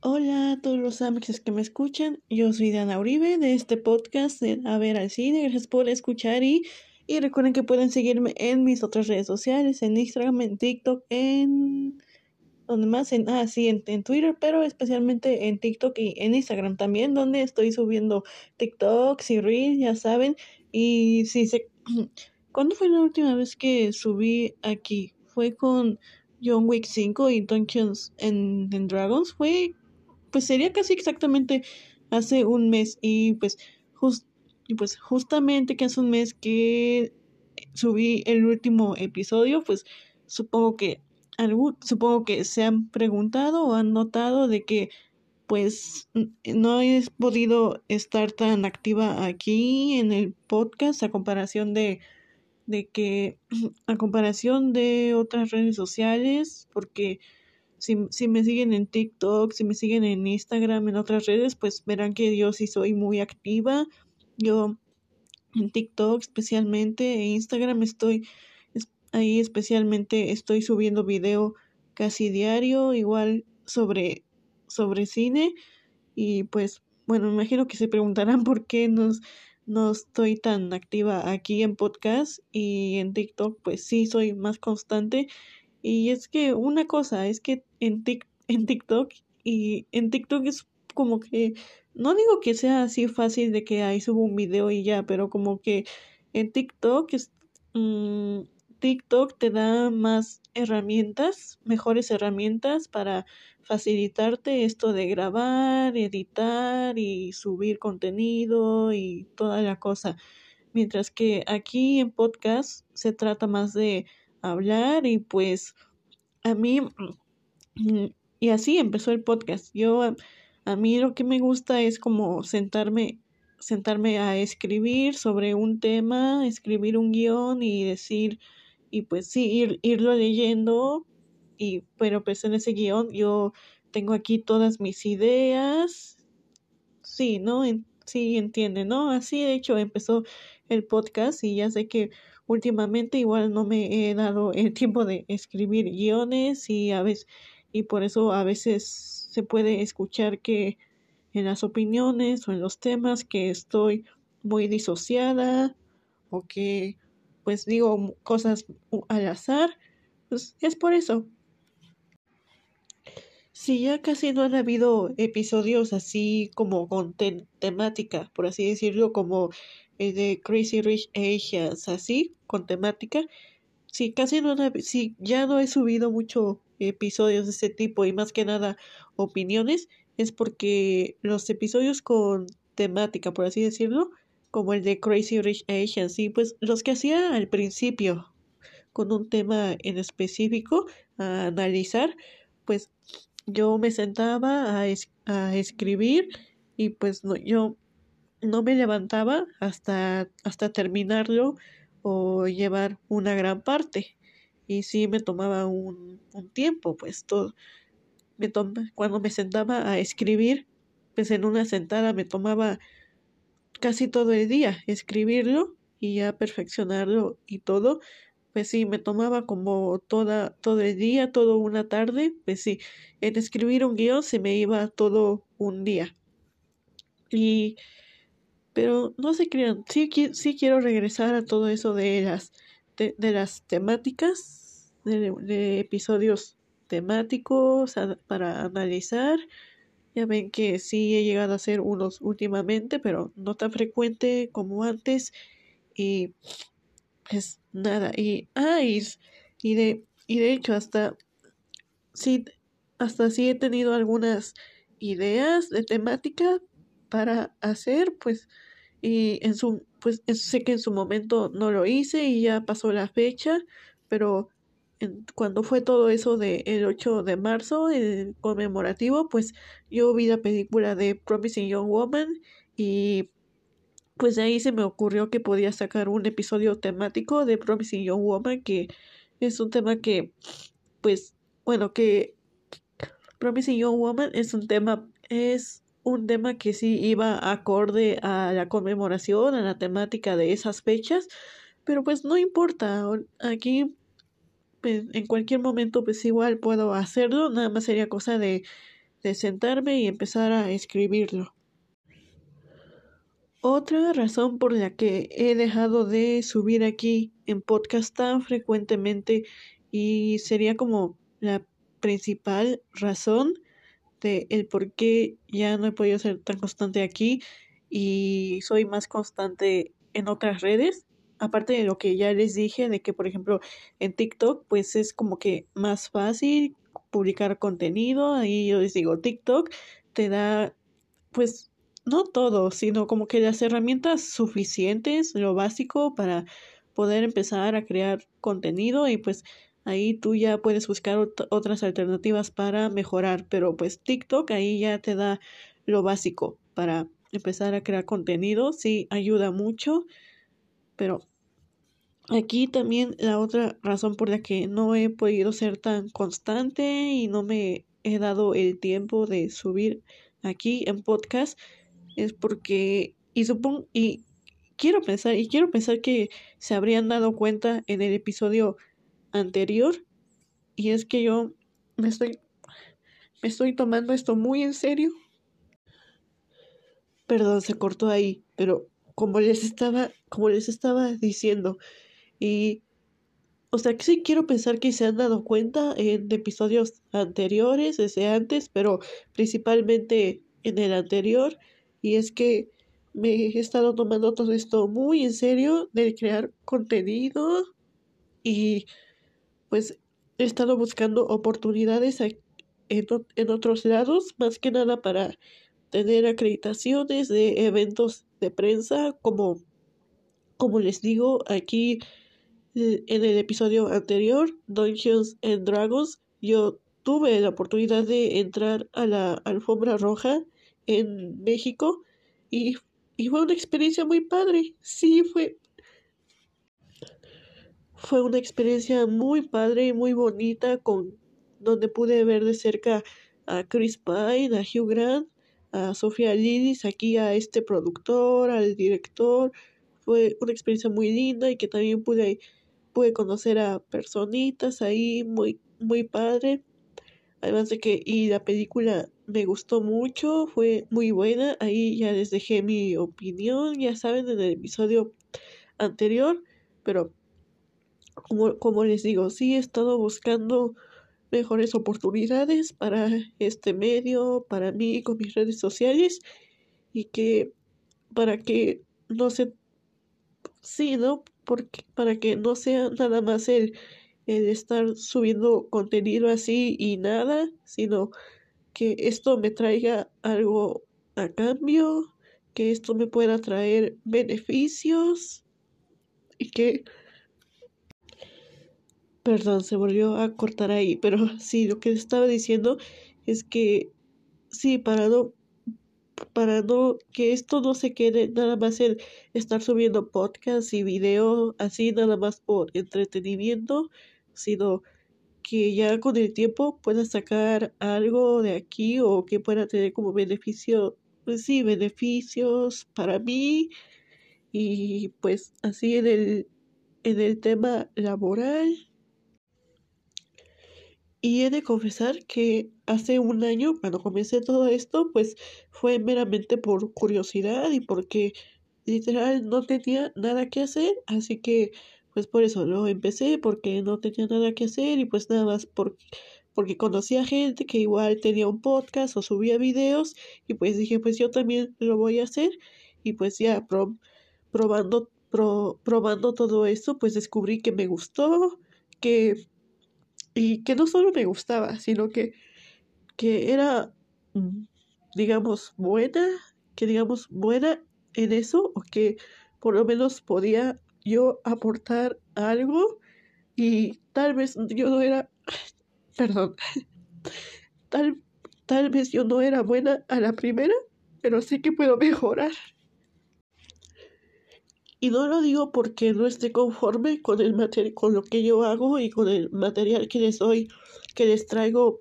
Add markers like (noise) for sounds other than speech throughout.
Hola a todos los amigos que me escuchan, yo soy Dana Uribe de este podcast de A ver al cine, gracias por escuchar y, y recuerden que pueden seguirme en mis otras redes sociales, en Instagram, en TikTok, en... donde más? En, ah, sí, en, en Twitter, pero especialmente en TikTok y en Instagram también, donde estoy subiendo TikToks y Reels, ya saben, y si se... (clears throat) ¿Cuándo fue la última vez que subí aquí? Fue con John Wick 5 y Dungeons and, Dragons. Fue pues sería casi exactamente hace un mes y pues, y pues justamente que hace un mes que subí el último episodio, pues supongo que supongo que se han preguntado o han notado de que pues no he podido estar tan activa aquí en el podcast a comparación de de que (clears throat) a comparación de otras redes sociales porque si, me siguen en TikTok, si me siguen en Instagram, en otras redes, pues verán que yo sí soy muy activa. Yo en TikTok especialmente, en Instagram estoy ahí especialmente estoy subiendo video casi diario, igual sobre, sobre cine. Y pues, bueno, me imagino que se preguntarán por qué nos, no estoy tan activa aquí en podcast y en TikTok, pues sí soy más constante. Y es que una cosa es que en, en TikTok y en TikTok es como que, no digo que sea así fácil de que ahí subo un video y ya, pero como que en TikTok es, mm, TikTok te da más herramientas, mejores herramientas para facilitarte esto de grabar, editar y subir contenido y toda la cosa. Mientras que aquí en podcast se trata más de hablar y pues a mí, mm, y así empezó el podcast. Yo, a, mí lo que me gusta es como sentarme, sentarme a escribir sobre un tema, escribir un guion y decir, y pues sí, ir, irlo leyendo, y, pero pues en ese guion yo tengo aquí todas mis ideas. Sí, ¿no? sí, entiende, ¿no? Así de hecho empezó el podcast y ya sé que últimamente igual no me he dado el tiempo de escribir guiones y a veces y por eso a veces se puede escuchar que en las opiniones o en los temas que estoy muy disociada o que pues digo cosas al azar, pues es por eso. Si ya casi no han habido episodios así como con temática, por así decirlo, como de Crazy Rich Asians, así, con temática. Sí, casi no, sí, ya no he subido mucho episodios de ese tipo y más que nada opiniones, es porque los episodios con temática, por así decirlo, como el de Crazy Rich Asians, sí, pues los que hacía al principio con un tema en específico a analizar, pues yo me sentaba a, a escribir y pues no, yo no me levantaba hasta, hasta terminarlo o llevar una gran parte. Y sí me tomaba un, un tiempo, pues todo. Me cuando me sentaba a escribir, pues en una sentada me tomaba casi todo el día escribirlo y ya perfeccionarlo y todo. Pues sí, me tomaba como toda, todo el día, toda una tarde. Pues sí, en escribir un guion se me iba todo un día. Y pero no se crean, sí, sí quiero regresar a todo eso de las, de, las temáticas, de, episodios temáticos para analizar. Ya ven que sí he llegado a hacer unos últimamente, pero no tan frecuente como antes. Y pues nada, y, ah, y, de, y de hecho hasta sí, hasta sí he tenido algunas ideas de temática para hacer, pues y en su, pues sé que en su momento no lo hice y ya pasó la fecha, pero cuando fue todo eso del el 8 de marzo, el conmemorativo, pues yo vi la película de Promising Young Woman y pues de ahí se me ocurrió que podía sacar un episodio temático de Promising Young Woman, que es un tema que, pues, bueno, que Promising Young Woman es un tema, es un tema que sí iba acorde a la conmemoración, a la temática de esas fechas, pero pues no importa, aquí pues en cualquier momento pues igual puedo hacerlo, nada más sería cosa de, de sentarme y empezar a escribirlo. Otra razón por la que he dejado de subir aquí en podcast tan frecuentemente y sería como la principal razón de el por qué ya no he podido ser tan constante aquí y soy más constante en otras redes aparte de lo que ya les dije, de que por ejemplo en TikTok pues es como que más fácil publicar contenido, ahí yo les digo, TikTok te da pues no todo, sino como que las herramientas suficientes, lo básico para poder empezar a crear contenido y pues ahí tú ya puedes buscar otras alternativas para mejorar, pero pues TikTok ahí ya te da lo básico para empezar a crear contenido, sí ayuda mucho pero aquí también la otra razón por la que no he podido ser tan constante y no me he dado el tiempo de subir aquí en podcast es porque y supongo y quiero pensar y quiero pensar que se habrían dado cuenta en el episodio anterior y es que yo me estoy me estoy tomando esto muy en serio. Perdón, se cortó ahí, pero como les estaba, como les estaba diciendo. Y, o sea, que sí quiero pensar que se han dado cuenta en episodios anteriores, desde antes, pero principalmente en el anterior. Y es que me he estado tomando todo esto muy en serio de crear contenido y pues he estado buscando oportunidades en, en otros lados, más que nada para tener acreditaciones de eventos de prensa, como, como les digo aquí eh, en el episodio anterior, Dungeons and Dragons, yo tuve la oportunidad de entrar a la alfombra roja en México y, y fue una experiencia muy padre. Sí, fue, fue una experiencia muy padre y muy bonita con donde pude ver de cerca a Chris Pine, a Hugh Grant a Sofía Lidis, aquí a este productor, al director. Fue una experiencia muy linda y que también pude, pude conocer a personitas ahí, muy, muy padre. Además de que, y la película me gustó mucho, fue muy buena. Ahí ya les dejé mi opinión, ya saben, en el episodio anterior. Pero, como, como les digo, sí he estado buscando mejores oportunidades para este medio, para mí con mis redes sociales y que para que no se sí, ¿no? Porque para que no sea nada más el, el estar subiendo contenido así y nada, sino que esto me traiga algo a cambio, que esto me pueda traer beneficios y que Perdón, se volvió a cortar ahí, pero (laughs) sí, lo que estaba diciendo es que sí, para no, para no, que esto no se quede nada más en estar subiendo podcasts y videos así nada más por entretenimiento, sino que ya con el tiempo pueda sacar algo de aquí o que pueda tener como beneficio, pues sí, beneficios para mí. Y pues así en el, en el tema laboral y he de confesar que hace un año, cuando comencé todo esto, pues fue meramente por curiosidad y porque literal no tenía nada que hacer, así que pues por eso lo empecé, porque no tenía nada que hacer y pues nada más por, porque conocía gente que igual tenía un podcast o subía videos y pues dije pues yo también lo voy a hacer y pues ya probando, probando todo esto pues descubrí que me gustó, que y que no solo me gustaba, sino que, que era, mm, digamos, buena, que digamos, buena en eso, o que por lo menos podía yo aportar algo y tal vez yo no era, (clears throat) perdón, (laughs) tal, tal vez yo no era buena a la primera, pero sí que puedo mejorar. Y no lo digo porque no esté conforme con el material, con lo que yo hago y con el material que les doy, que les traigo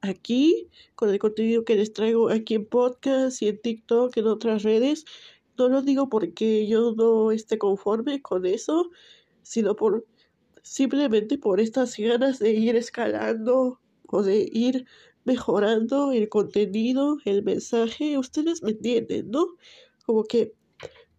aquí, con el contenido que les traigo aquí en podcast y en TikTok, en otras redes. No lo digo porque yo no esté conforme con eso, sino por simplemente por estas ganas de ir escalando o de ir mejorando el contenido, el mensaje, ustedes me entienden, ¿no? Como que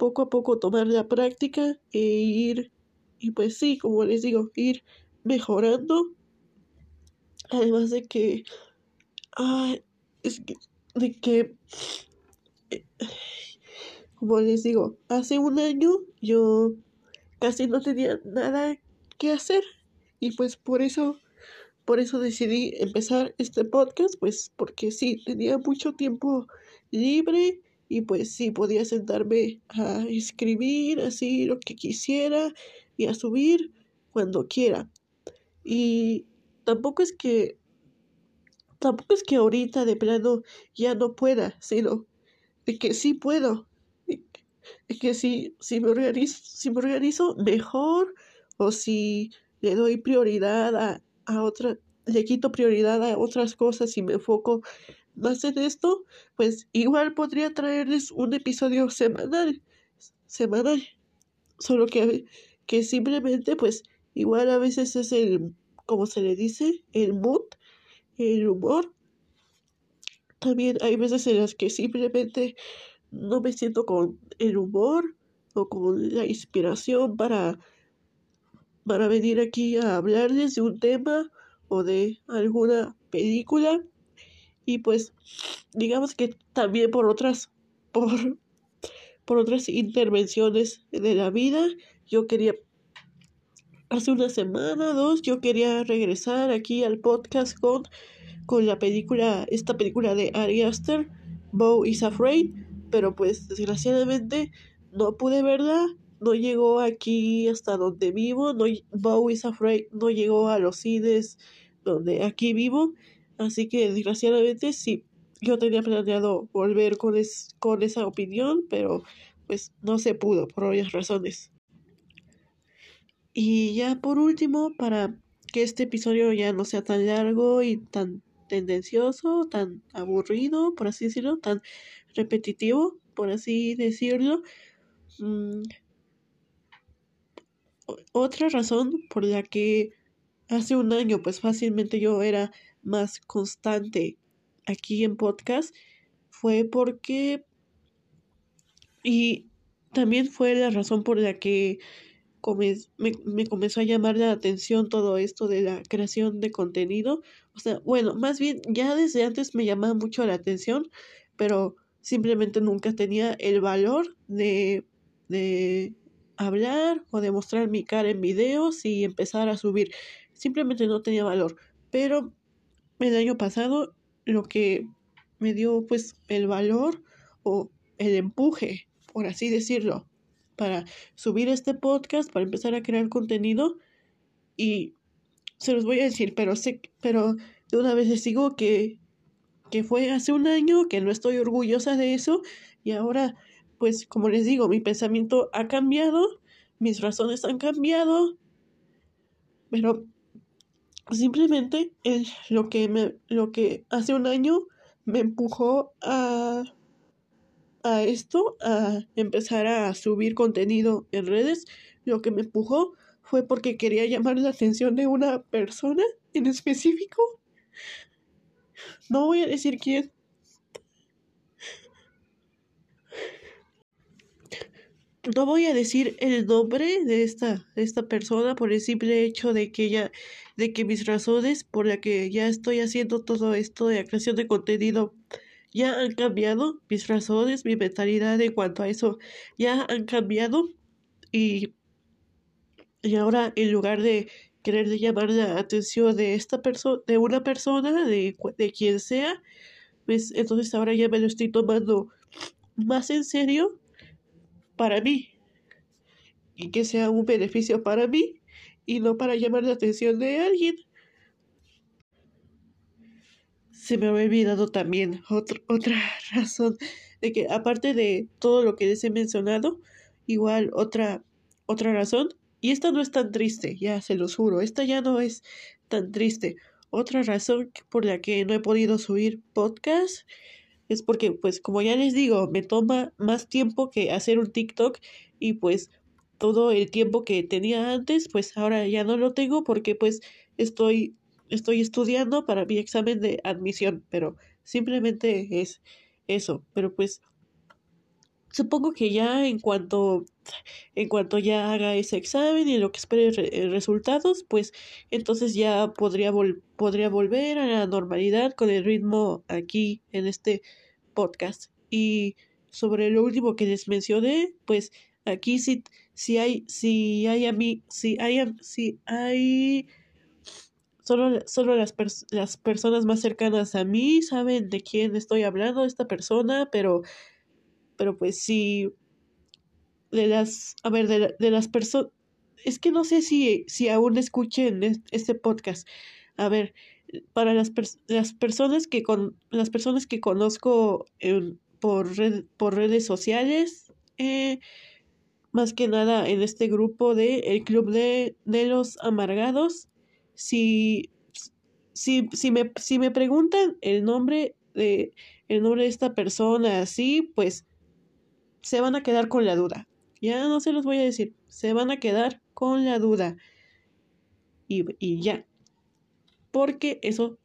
poco a poco tomar la práctica e ir, y pues sí, como les digo, ir mejorando. Además de que, ah, es que, de que, (sighs) como les digo, hace un año yo casi no tenía nada que hacer y pues por eso por eso decidí empezar este podcast, pues porque sí, tenía mucho tiempo libre y pues sí, podía sentarme a escribir así lo que quisiera y a subir cuando quiera. Y tampoco es que, tampoco es que ahorita de plano ya no pueda, sino de que sí puedo. De que si, si, me organizo, si me organizo mejor o si le doy prioridad a, a otra, le quito prioridad a otras cosas y me enfoco más en esto, pues igual podría traerles un episodio semanal, semanal, solo que, que simplemente pues igual a veces es el, como se le dice, el mood, el humor. También hay veces en las que simplemente no me siento con el humor o con la inspiración para para venir aquí a hablarles de un tema o de alguna película y pues digamos que también por otras (laughs) por por otras intervenciones de la vida yo quería hace una semana dos yo quería regresar aquí al podcast con con la película esta película de Ari Aster Bo is Afraid pero pues desgraciadamente no pude verla no llegó aquí hasta donde vivo, no, Bo is Afraid no llegó a los cines donde aquí vivo, así que desgraciadamente sí, yo tenía planeado volver con, con esa opinión, pero pues no se pudo por varias razones. Y ya por último, para que este episodio ya no sea tan largo y tan tendencioso, tan aburrido, por así decirlo, tan repetitivo, por así decirlo, mm, otra razón por la que hace un año pues fácilmente yo era más constante aquí en podcast fue porque y también fue la razón por la que me, me, comenzó a llamar la atención todo esto de la creación de contenido. O sea, bueno, más bien ya desde antes me llamaba mucho la atención, pero simplemente nunca tenía el valor de, de hablar o demostrar mi cara en videos y empezar a subir. Simplemente no tenía valor. Pero el año pasado lo que me dio pues el valor o el empuje, por así decirlo, para subir este podcast, para empezar a crear contenido y se los voy a decir, pero sé, pero de una vez les digo que, que fue hace un año, que no estoy orgullosa de eso y ahora pues como les digo, mi pensamiento ha cambiado, mis razones han cambiado, pero simplemente es lo que me, lo que hace un año me empujó a a esto, a empezar a subir contenido en redes, lo que me empujó fue porque quería llamar la atención de una persona en específico. No voy a decir quién, no voy a decir el nombre de esta, esta persona por el simple hecho de que ya, de que mis razones por la que ya estoy haciendo todo esto de creación de contenido ya han cambiado, mis razones, mi mentalidad en cuanto a eso ya han cambiado y, y ahora en lugar de querer llamar la atención de esta persona, de una persona, de, de quien sea, pues entonces ahora ya me lo estoy tomando más en serio para mí y que sea un beneficio para mí y no para llamar la atención de alguien. Se me había olvidado también otra (laughs) razón de que aparte de todo lo que les he mencionado, igual otra otra razón y esta no es tan triste, ya se los juro, esta ya no es tan triste. Otra razón por la que no he podido subir podcast es porque, pues, como ya les digo, me toma más tiempo que hacer un TikTok y pues todo el tiempo que tenía antes, pues ahora ya no lo tengo porque pues estoy, estoy estudiando para mi examen de admisión, pero simplemente es eso, pero pues supongo que ya en cuanto en cuanto ya haga ese examen y lo que espere eh, resultados, pues entonces ya podría podría volver a la normalidad con el ritmo aquí en este podcast. Y sobre lo último que les mencioné, pues aquí sí si hay si hay a mí si hay si hay solo, solo las, las personas más cercanas a mí saben de quién estoy hablando, esta persona, pero pero pues sí, de las, a ver, de, las personas, es que no sé si, si aún escuchen este podcast. A ver, para las, las personas que con las personas que conozco por, red, por redes sociales, eh, más que nada en este grupo de el club de, de los amargados, si, si, si, me, si me preguntan el nombre de el nombre de esta persona así, pues se van a quedar con la duda. Ya no se los voy a decir, se van a quedar con la duda. Y, y ya. Porque eso,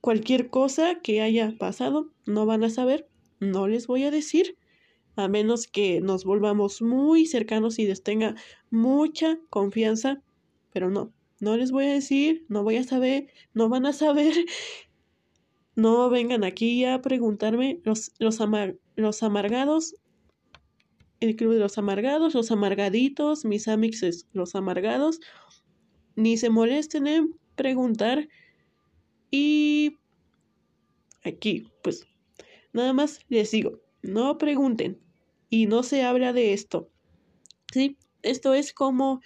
cualquier cosa que haya pasado, no van a saber, no les voy a decir, a menos que nos volvamos muy cercanos y les tenga mucha confianza, pero no, no les voy a decir, no voy a saber, no van a saber. (laughs) No vengan aquí a preguntarme, los, los, los amargados el Club de los Amargados, los Amargaditos, mis amixes, los Amargados, ni se molesten en preguntar. Y aquí, pues, nada más les digo, no pregunten y no se habla de esto. ¿Sí? Esto es como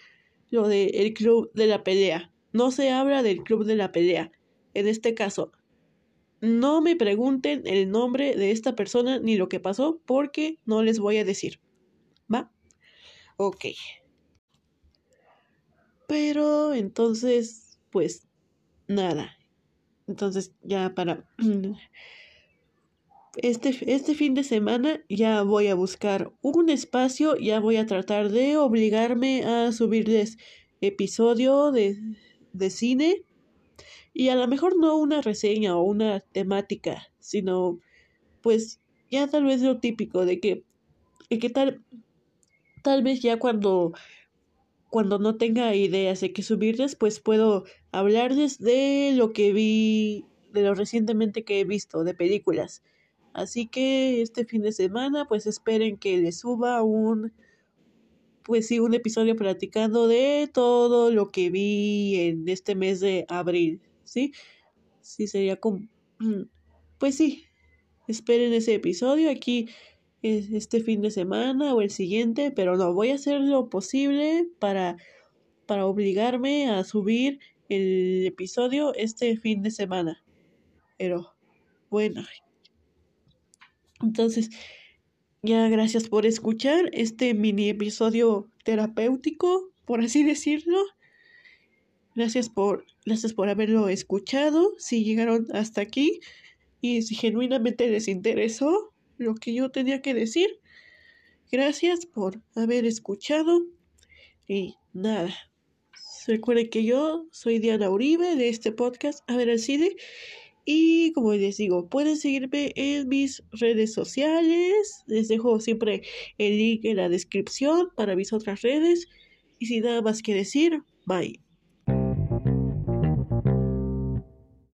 lo del club de la pelea. No se habla del club de la pelea. En este caso, no me pregunten el nombre de esta persona ni lo que pasó porque no les voy a decir. Ok. Pero entonces, pues nada. Entonces ya para... (clears throat) Este, este fin de semana ya voy a buscar un espacio, ya voy a tratar de obligarme a subirles episodio de, de cine y a lo mejor no una reseña o una temática, sino pues ya tal vez lo típico de que, que tal, tal vez ya cuando cuando no tenga ideas de qué subirles, pues puedo hablarles de lo que vi, de lo recientemente que he visto, de películas. Así que este fin de semana, pues esperen que les suba un, pues sí, un episodio platicando de todo lo que vi en este mes de abril, ¿sí? Sí, sería como, (clears throat) pues sí, esperen ese episodio aquí este fin de semana o el siguiente, pero no, voy a hacer lo posible para, para obligarme a subir el episodio este fin de semana. Pero bueno. Entonces, ya gracias por escuchar este mini episodio terapéutico, por así decirlo. Gracias por, gracias por haberlo escuchado. Si llegaron hasta aquí y si genuinamente les interesó, lo que yo tenía que decir. Gracias por haber escuchado y nada. Recuerden que yo soy Diana Uribe de este podcast A ver el cine y como les digo, pueden seguirme en mis redes sociales. Les dejo siempre el link en la descripción para mis otras redes. Y sin nada más que decir, bye.